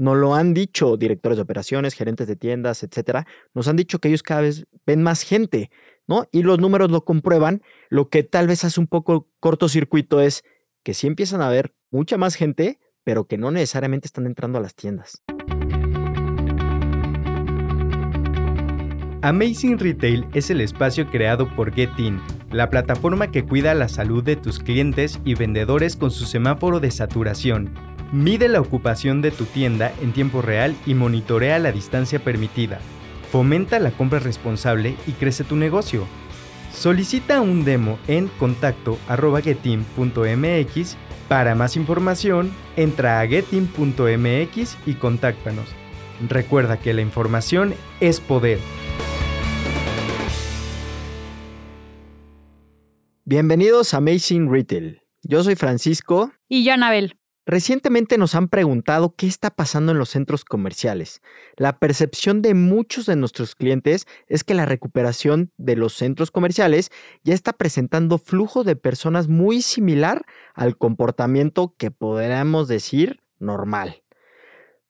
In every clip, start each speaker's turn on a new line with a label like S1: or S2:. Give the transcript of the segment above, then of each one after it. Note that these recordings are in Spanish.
S1: Nos lo han dicho directores de operaciones, gerentes de tiendas, etcétera. Nos han dicho que ellos cada vez ven más gente, ¿no? Y los números lo comprueban. Lo que tal vez hace un poco cortocircuito es que sí empiezan a ver mucha más gente, pero que no necesariamente están entrando a las tiendas.
S2: Amazing Retail es el espacio creado por GetIn, la plataforma que cuida la salud de tus clientes y vendedores con su semáforo de saturación. Mide la ocupación de tu tienda en tiempo real y monitorea la distancia permitida. Fomenta la compra responsable y crece tu negocio. Solicita un demo en contacto.getin.mx. Para más información, entra a getin.mx y contáctanos. Recuerda que la información es poder.
S1: Bienvenidos a Amazing Retail. Yo soy Francisco.
S3: Y yo, Anabel.
S1: Recientemente nos han preguntado qué está pasando en los centros comerciales. La percepción de muchos de nuestros clientes es que la recuperación de los centros comerciales ya está presentando flujo de personas muy similar al comportamiento que podríamos decir normal.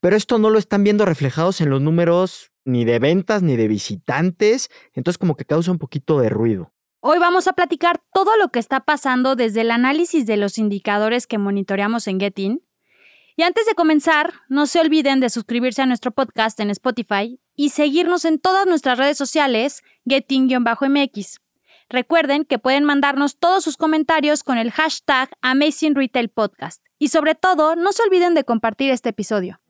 S1: Pero esto no lo están viendo reflejados en los números ni de ventas ni de visitantes, entonces como que causa un poquito de ruido.
S3: Hoy vamos a platicar todo lo que está pasando desde el análisis de los indicadores que monitoreamos en Getin. Y antes de comenzar, no se olviden de suscribirse a nuestro podcast en Spotify y seguirnos en todas nuestras redes sociales, Getin-MX. Recuerden que pueden mandarnos todos sus comentarios con el hashtag Amazing Retail Podcast. Y sobre todo, no se olviden de compartir este episodio.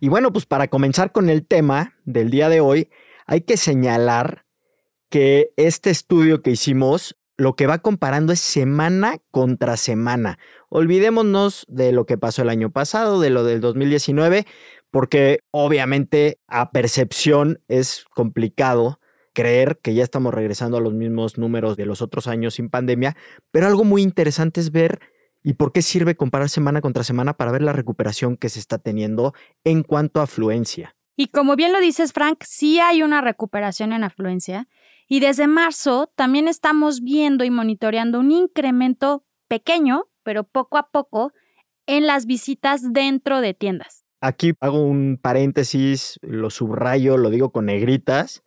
S1: Y bueno, pues para comenzar con el tema del día de hoy, hay que señalar que este estudio que hicimos lo que va comparando es semana contra semana. Olvidémonos de lo que pasó el año pasado, de lo del 2019, porque obviamente a percepción es complicado creer que ya estamos regresando a los mismos números de los otros años sin pandemia, pero algo muy interesante es ver ¿Y por qué sirve comparar semana contra semana para ver la recuperación que se está teniendo en cuanto a afluencia?
S3: Y como bien lo dices, Frank, sí hay una recuperación en afluencia. Y desde marzo también estamos viendo y monitoreando un incremento pequeño, pero poco a poco, en las visitas dentro de tiendas.
S1: Aquí hago un paréntesis, lo subrayo, lo digo con negritas.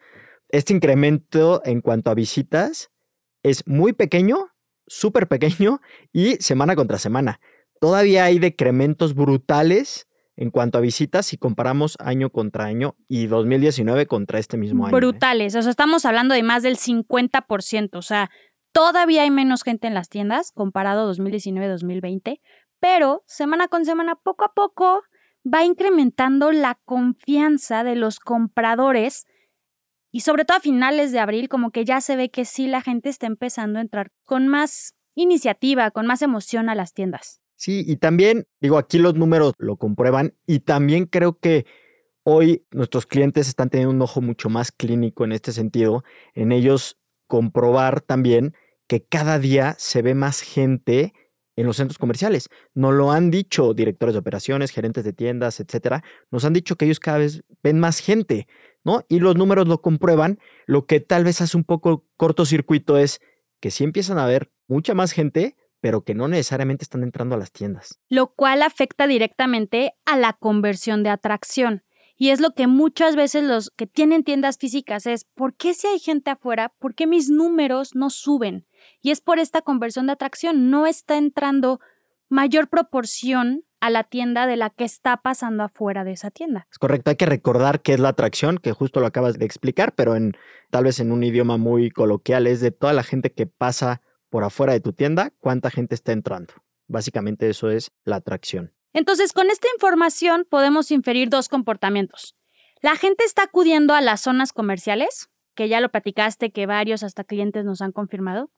S1: Este incremento en cuanto a visitas es muy pequeño, súper pequeño y semana contra semana. Todavía hay decrementos brutales en cuanto a visitas si comparamos año contra año y 2019 contra este mismo año.
S3: ¿eh? Brutales, o sea, estamos hablando de más del 50%, o sea, todavía hay menos gente en las tiendas comparado 2019-2020, pero semana con semana, poco a poco, va incrementando la confianza de los compradores y sobre todo a finales de abril, como que ya se ve que sí la gente está empezando a entrar con más iniciativa, con más emoción a las tiendas.
S1: Sí, y también, digo, aquí los números lo comprueban y también creo que hoy nuestros clientes están teniendo un ojo mucho más clínico en este sentido, en ellos comprobar también que cada día se ve más gente en los centros comerciales. Nos lo han dicho directores de operaciones, gerentes de tiendas, etcétera. Nos han dicho que ellos cada vez ven más gente. ¿No? Y los números lo comprueban. Lo que tal vez hace un poco cortocircuito es que sí empiezan a ver mucha más gente, pero que no necesariamente están entrando a las tiendas.
S3: Lo cual afecta directamente a la conversión de atracción. Y es lo que muchas veces los que tienen tiendas físicas es, ¿por qué si hay gente afuera? ¿Por qué mis números no suben? Y es por esta conversión de atracción. No está entrando mayor proporción a la tienda de la que está pasando afuera de esa tienda.
S1: Es correcto, hay que recordar qué es la atracción, que justo lo acabas de explicar, pero en tal vez en un idioma muy coloquial es de toda la gente que pasa por afuera de tu tienda, cuánta gente está entrando. Básicamente eso es la atracción.
S3: Entonces, con esta información podemos inferir dos comportamientos. La gente está acudiendo a las zonas comerciales, que ya lo platicaste, que varios hasta clientes nos han confirmado,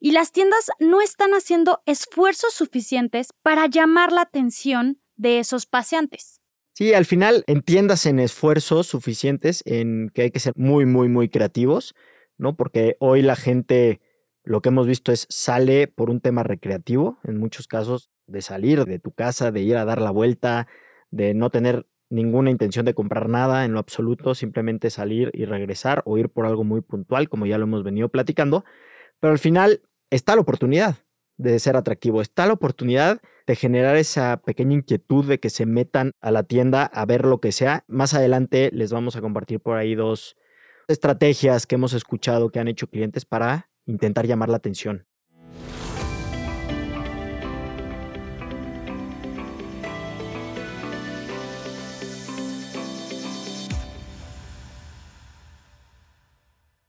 S3: y las tiendas no están haciendo esfuerzos suficientes para llamar la atención de esos paseantes.
S1: Sí, al final entiendas en esfuerzos suficientes en que hay que ser muy, muy, muy creativos, ¿no? Porque hoy la gente, lo que hemos visto es sale por un tema recreativo, en muchos casos, de salir de tu casa, de ir a dar la vuelta, de no tener ninguna intención de comprar nada en lo absoluto, simplemente salir y regresar o ir por algo muy puntual, como ya lo hemos venido platicando. Pero al final está la oportunidad de ser atractivo, está la oportunidad de generar esa pequeña inquietud de que se metan a la tienda a ver lo que sea. Más adelante les vamos a compartir por ahí dos estrategias que hemos escuchado que han hecho clientes para intentar llamar la atención.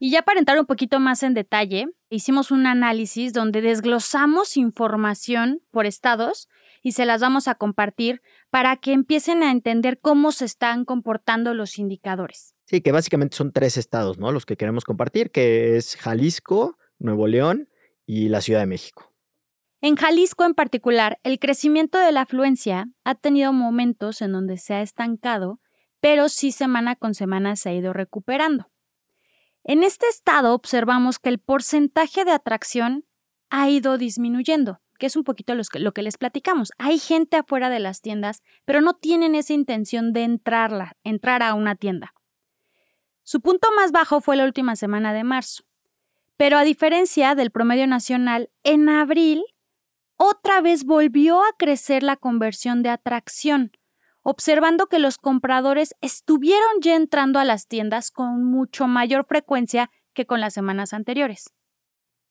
S3: Y ya para entrar un poquito más en detalle, hicimos un análisis donde desglosamos información por estados y se las vamos a compartir para que empiecen a entender cómo se están comportando los indicadores.
S1: Sí, que básicamente son tres estados, ¿no? Los que queremos compartir, que es Jalisco, Nuevo León y la Ciudad de México.
S3: En Jalisco en particular, el crecimiento de la afluencia ha tenido momentos en donde se ha estancado, pero sí semana con semana se ha ido recuperando. En este estado observamos que el porcentaje de atracción ha ido disminuyendo, que es un poquito lo que les platicamos. Hay gente afuera de las tiendas, pero no tienen esa intención de entrarla, entrar a una tienda. Su punto más bajo fue la última semana de marzo. Pero a diferencia del promedio nacional, en abril otra vez volvió a crecer la conversión de atracción, observando que los compradores estuvieron ya entrando a las tiendas con mucho mayor frecuencia que con las semanas anteriores.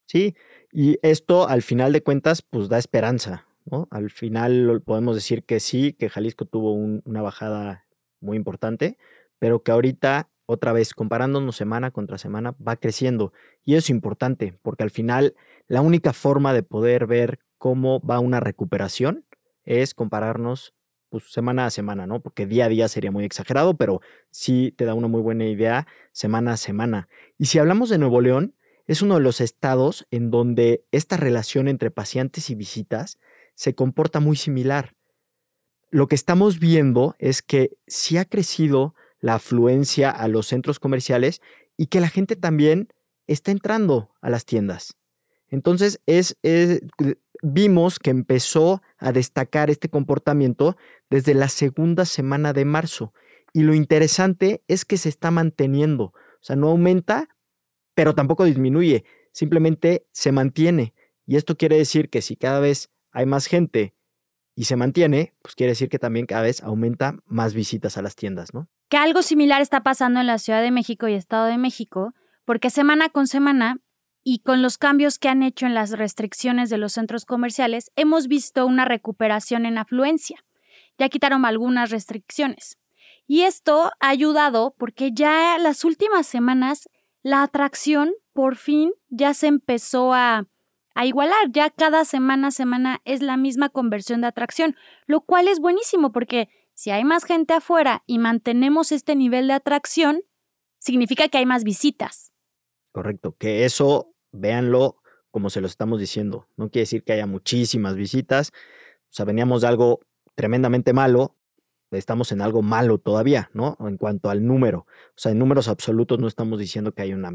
S1: Sí, y esto al final de cuentas pues da esperanza, ¿no? Al final podemos decir que sí, que Jalisco tuvo una bajada muy importante, pero que ahorita otra vez comparándonos semana contra semana va creciendo y eso es importante porque al final la única forma de poder ver cómo va una recuperación es compararnos pues, semana a semana, ¿no? Porque día a día sería muy exagerado, pero sí te da una muy buena idea semana a semana. Y si hablamos de Nuevo León, es uno de los estados en donde esta relación entre pacientes y visitas se comporta muy similar. Lo que estamos viendo es que sí ha crecido la afluencia a los centros comerciales y que la gente también está entrando a las tiendas. Entonces, es, vimos que empezó a destacar este comportamiento desde la segunda semana de marzo. Y lo interesante es que se está manteniendo. O sea, no aumenta, pero tampoco disminuye. Simplemente se mantiene. Y esto quiere decir que si cada vez hay más gente y se mantiene, pues quiere decir que también cada vez aumenta más visitas a las tiendas, ¿no?
S3: Que algo similar está pasando en la Ciudad de México y Estado de México, porque semana con semana y con los cambios que han hecho en las restricciones de los centros comerciales, hemos visto una recuperación en afluencia. Ya quitaron algunas restricciones. Y esto ha ayudado porque ya las últimas semanas la atracción por fin ya se empezó a, a igualar. Ya cada semana semana es la misma conversión de atracción, lo cual es buenísimo porque si hay más gente afuera y mantenemos este nivel de atracción, significa que hay más visitas.
S1: Correcto, que eso véanlo como se lo estamos diciendo. No quiere decir que haya muchísimas visitas. O sea, veníamos de algo tremendamente malo, estamos en algo malo todavía, ¿no? En cuanto al número. O sea, en números absolutos no estamos diciendo que hay una,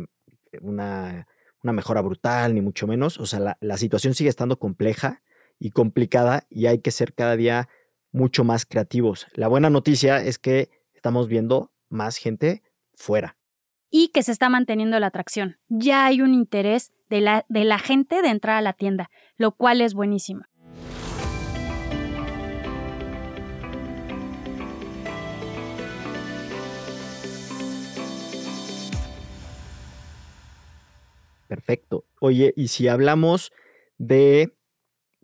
S1: una, una mejora brutal, ni mucho menos. O sea, la, situación sigue estando compleja y complicada y hay que ser cada día mucho más creativos. La buena noticia es que estamos viendo más gente fuera
S3: y que se está manteniendo la atracción. Ya hay un interés de la, de la gente de entrar a la tienda, lo cual es buenísimo.
S1: Perfecto. Oye, y si hablamos de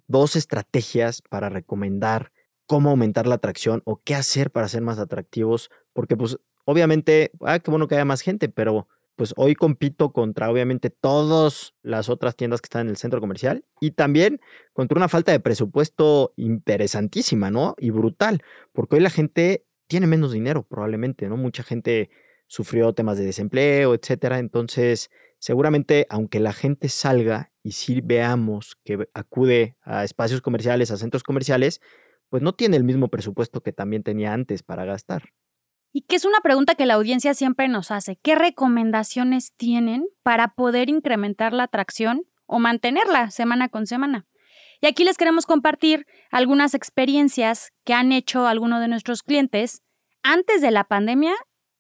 S1: dos estrategias para recomendar cómo aumentar la atracción o qué hacer para ser más atractivos, porque pues Obviamente, ah, qué bueno que haya más gente, pero pues hoy compito contra obviamente todas las otras tiendas que están en el centro comercial y también contra una falta de presupuesto interesantísima, ¿no? Y brutal, porque hoy la gente tiene menos dinero probablemente, ¿no? Mucha gente sufrió temas de desempleo, etcétera, entonces seguramente aunque la gente salga y sí veamos que acude a espacios comerciales, a centros comerciales, pues no tiene el mismo presupuesto que también tenía antes para gastar.
S3: Y que es una pregunta que la audiencia siempre nos hace. ¿Qué recomendaciones tienen para poder incrementar la atracción o mantenerla semana con semana? Y aquí les queremos compartir algunas experiencias que han hecho algunos de nuestros clientes antes de la pandemia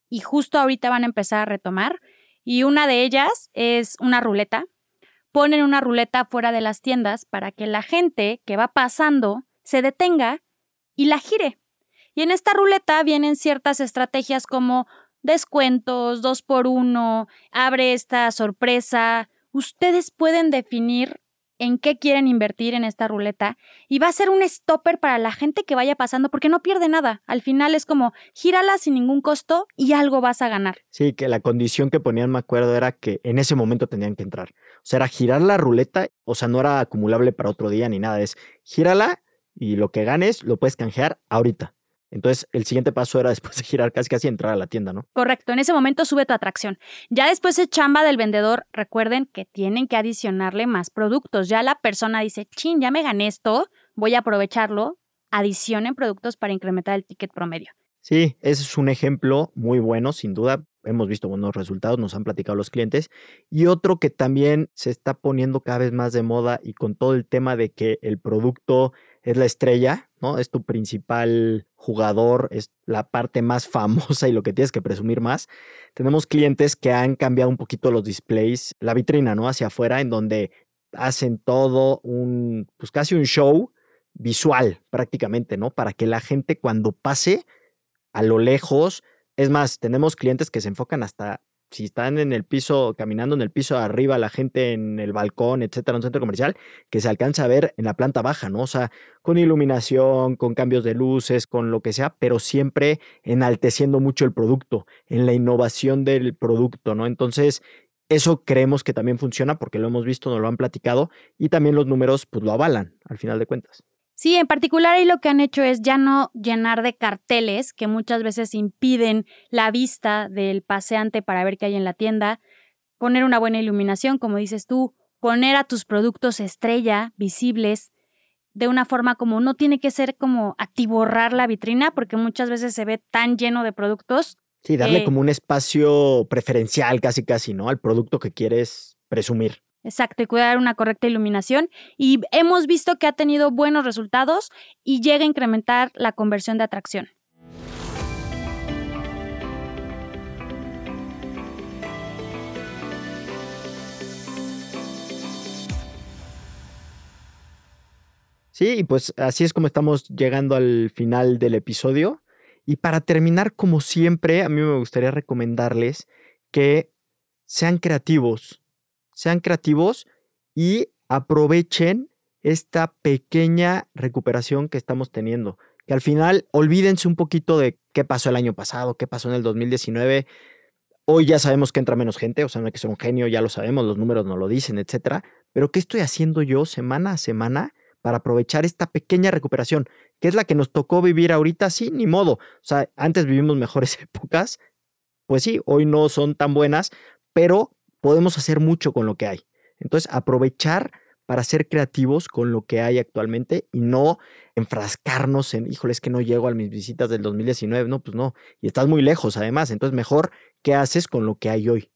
S3: y justo ahorita van a empezar a retomar. Y una de ellas es una ruleta. Ponen una ruleta fuera de las tiendas para que la gente que va pasando se detenga y la gire. Y en esta ruleta vienen ciertas estrategias como descuentos, dos por uno, abre esta sorpresa. Ustedes pueden definir en qué quieren invertir en esta ruleta y va a ser un stopper para la gente que vaya pasando porque no pierde nada. Al final es como gírala sin ningún costo y algo vas a ganar.
S1: Sí, que la condición que ponían, me acuerdo, era que en ese momento tenían que entrar. O sea, era girar la ruleta, o sea, no era acumulable para otro día ni nada, es gírala y lo que ganes lo puedes canjear ahorita. Entonces, el siguiente paso era después de girar casi casi entrar a la tienda, ¿no?
S3: Correcto, en ese momento sube tu atracción. Ya después de chamba del vendedor, recuerden que tienen que adicionarle más productos. Ya la persona dice, chin, ya me gané esto, voy a aprovecharlo. Adicionen productos para incrementar el ticket promedio.
S1: Sí, ese es un ejemplo muy bueno, sin duda. Hemos visto buenos resultados, nos han platicado los clientes. Y otro que también se está poniendo cada vez más de moda y con todo el tema de que el producto es la estrella, ¿no? Es tu principal jugador, es la parte más famosa y lo que tienes que presumir más. Tenemos clientes que han cambiado un poquito los displays, la vitrina, ¿no? Hacia afuera, en donde hacen todo un, pues casi un show visual prácticamente, ¿no? Para que la gente cuando pase a lo lejos, es más, tenemos clientes que se enfocan hasta si están en el piso, caminando en el piso arriba, la gente en el balcón, etcétera, en un centro comercial, que se alcanza a ver en la planta baja, ¿no? O sea, con iluminación, con cambios de luces, con lo que sea, pero siempre enalteciendo mucho el producto, en la innovación del producto, ¿no? Entonces, eso creemos que también funciona porque lo hemos visto, nos lo han platicado y también los números, pues lo avalan, al final de cuentas.
S3: Sí, en particular ahí lo que han hecho es ya no llenar de carteles que muchas veces impiden la vista del paseante para ver qué hay en la tienda, poner una buena iluminación, como dices tú, poner a tus productos estrella visibles de una forma como no tiene que ser como atiborrar la vitrina porque muchas veces se ve tan lleno de productos.
S1: Sí, darle como un espacio preferencial casi casi, ¿no? Al producto que quieres presumir.
S3: Exacto, y cuidar una correcta iluminación. Y hemos visto que ha tenido buenos resultados y llega a incrementar la conversión de atracción.
S1: Sí, y pues así es como estamos llegando al final del episodio. Y para terminar, como siempre, a mí me gustaría recomendarles que sean creativos, sean creativos y aprovechen esta pequeña recuperación que estamos teniendo. Que al final olvídense un poquito de qué pasó el año pasado, qué pasó en el 2019. Hoy ya sabemos que entra menos gente, o sea, no hay que ser un genio, ya lo sabemos, los números nos lo dicen, etcétera. Pero ¿qué estoy haciendo yo semana a semana para aprovechar esta pequeña recuperación? que es la que nos tocó vivir ahorita? Sí, ni modo. O sea, antes vivimos mejores épocas. Pues sí, hoy no son tan buenas, pero podemos hacer mucho con lo que hay. Entonces, aprovechar para ser creativos con lo que hay actualmente y no enfrascarnos en, híjole, es que no llego a mis visitas del 2019. No, pues no. Y estás muy lejos, además. Entonces, mejor, ¿qué haces con lo que hay hoy?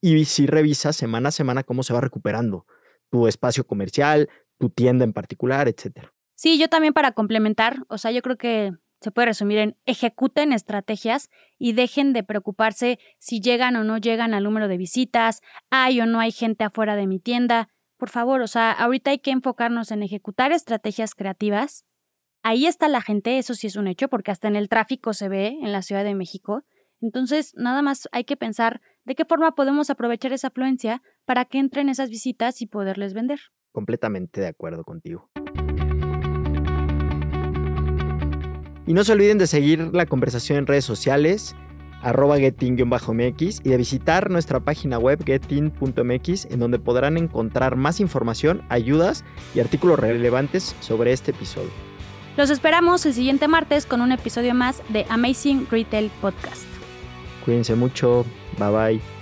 S1: Y si revisas semana a semana cómo se va recuperando tu espacio comercial, tu tienda en particular, etcétera.
S3: Sí, yo también para complementar, o sea, yo creo que se puede resumir en ejecuten estrategias y dejen de preocuparse si llegan o no llegan al número de visitas, hay o no hay gente afuera de mi tienda. Por favor, o sea, ahorita hay que enfocarnos en ejecutar estrategias creativas. Ahí está la gente, eso sí es un hecho, porque hasta en el tráfico se ve en la Ciudad de México. Entonces, nada más hay que pensar de qué forma podemos aprovechar esa afluencia para que entren esas visitas y poderles vender.
S1: Completamente de acuerdo contigo. Y no se olviden de seguir la conversación en redes sociales, arroba getin-mx y de visitar nuestra página web getin.mx en donde podrán encontrar más información, ayudas y artículos relevantes sobre este episodio.
S3: Los esperamos el siguiente martes con un episodio más de Amazing Retail Podcast.
S1: Cuídense mucho, bye bye.